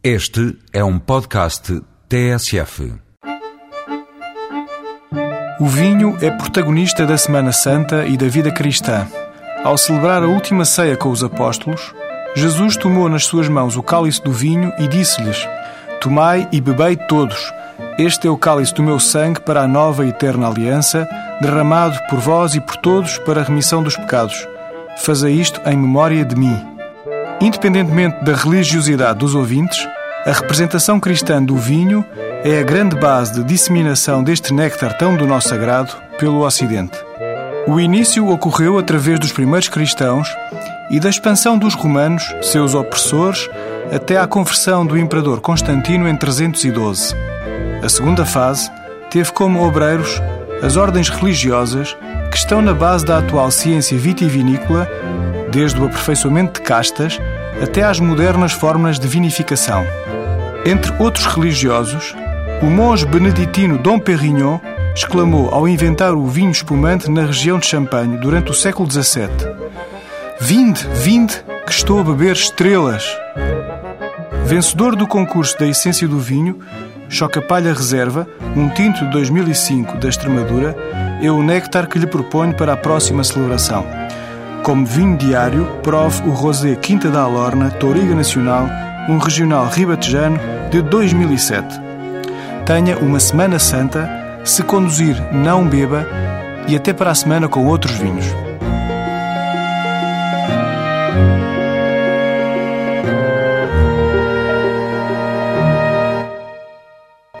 Este é um podcast TSF. O vinho é protagonista da Semana Santa e da vida cristã. Ao celebrar a última ceia com os apóstolos, Jesus tomou nas suas mãos o cálice do vinho e disse-lhes: Tomai e bebei todos. Este é o cálice do meu sangue para a nova e eterna aliança, derramado por vós e por todos para a remissão dos pecados. Fazei isto em memória de mim. Independentemente da religiosidade dos ouvintes, a representação cristã do vinho é a grande base de disseminação deste néctar tão do nosso sagrado pelo Ocidente. O início ocorreu através dos primeiros cristãos e da expansão dos romanos, seus opressores, até à conversão do imperador Constantino em 312. A segunda fase teve como obreiros as ordens religiosas que estão na base da atual ciência vitivinícola desde o aperfeiçoamento de castas até às modernas fórmulas de vinificação. Entre outros religiosos, o monge beneditino Dom Perignon exclamou ao inventar o vinho espumante na região de Champagne durante o século XVII: Vinde, vinde, que estou a beber estrelas. Vencedor do concurso da essência do vinho, Chocapalha Reserva, um tinto de 2005 da Extremadura, é o néctar que lhe proponho para a próxima celebração. Como vinho diário, prove o Rosé Quinta da Alorna, Touriga Nacional, um regional ribatejano de 2007. Tenha uma Semana Santa, se conduzir, não beba e até para a semana com outros vinhos.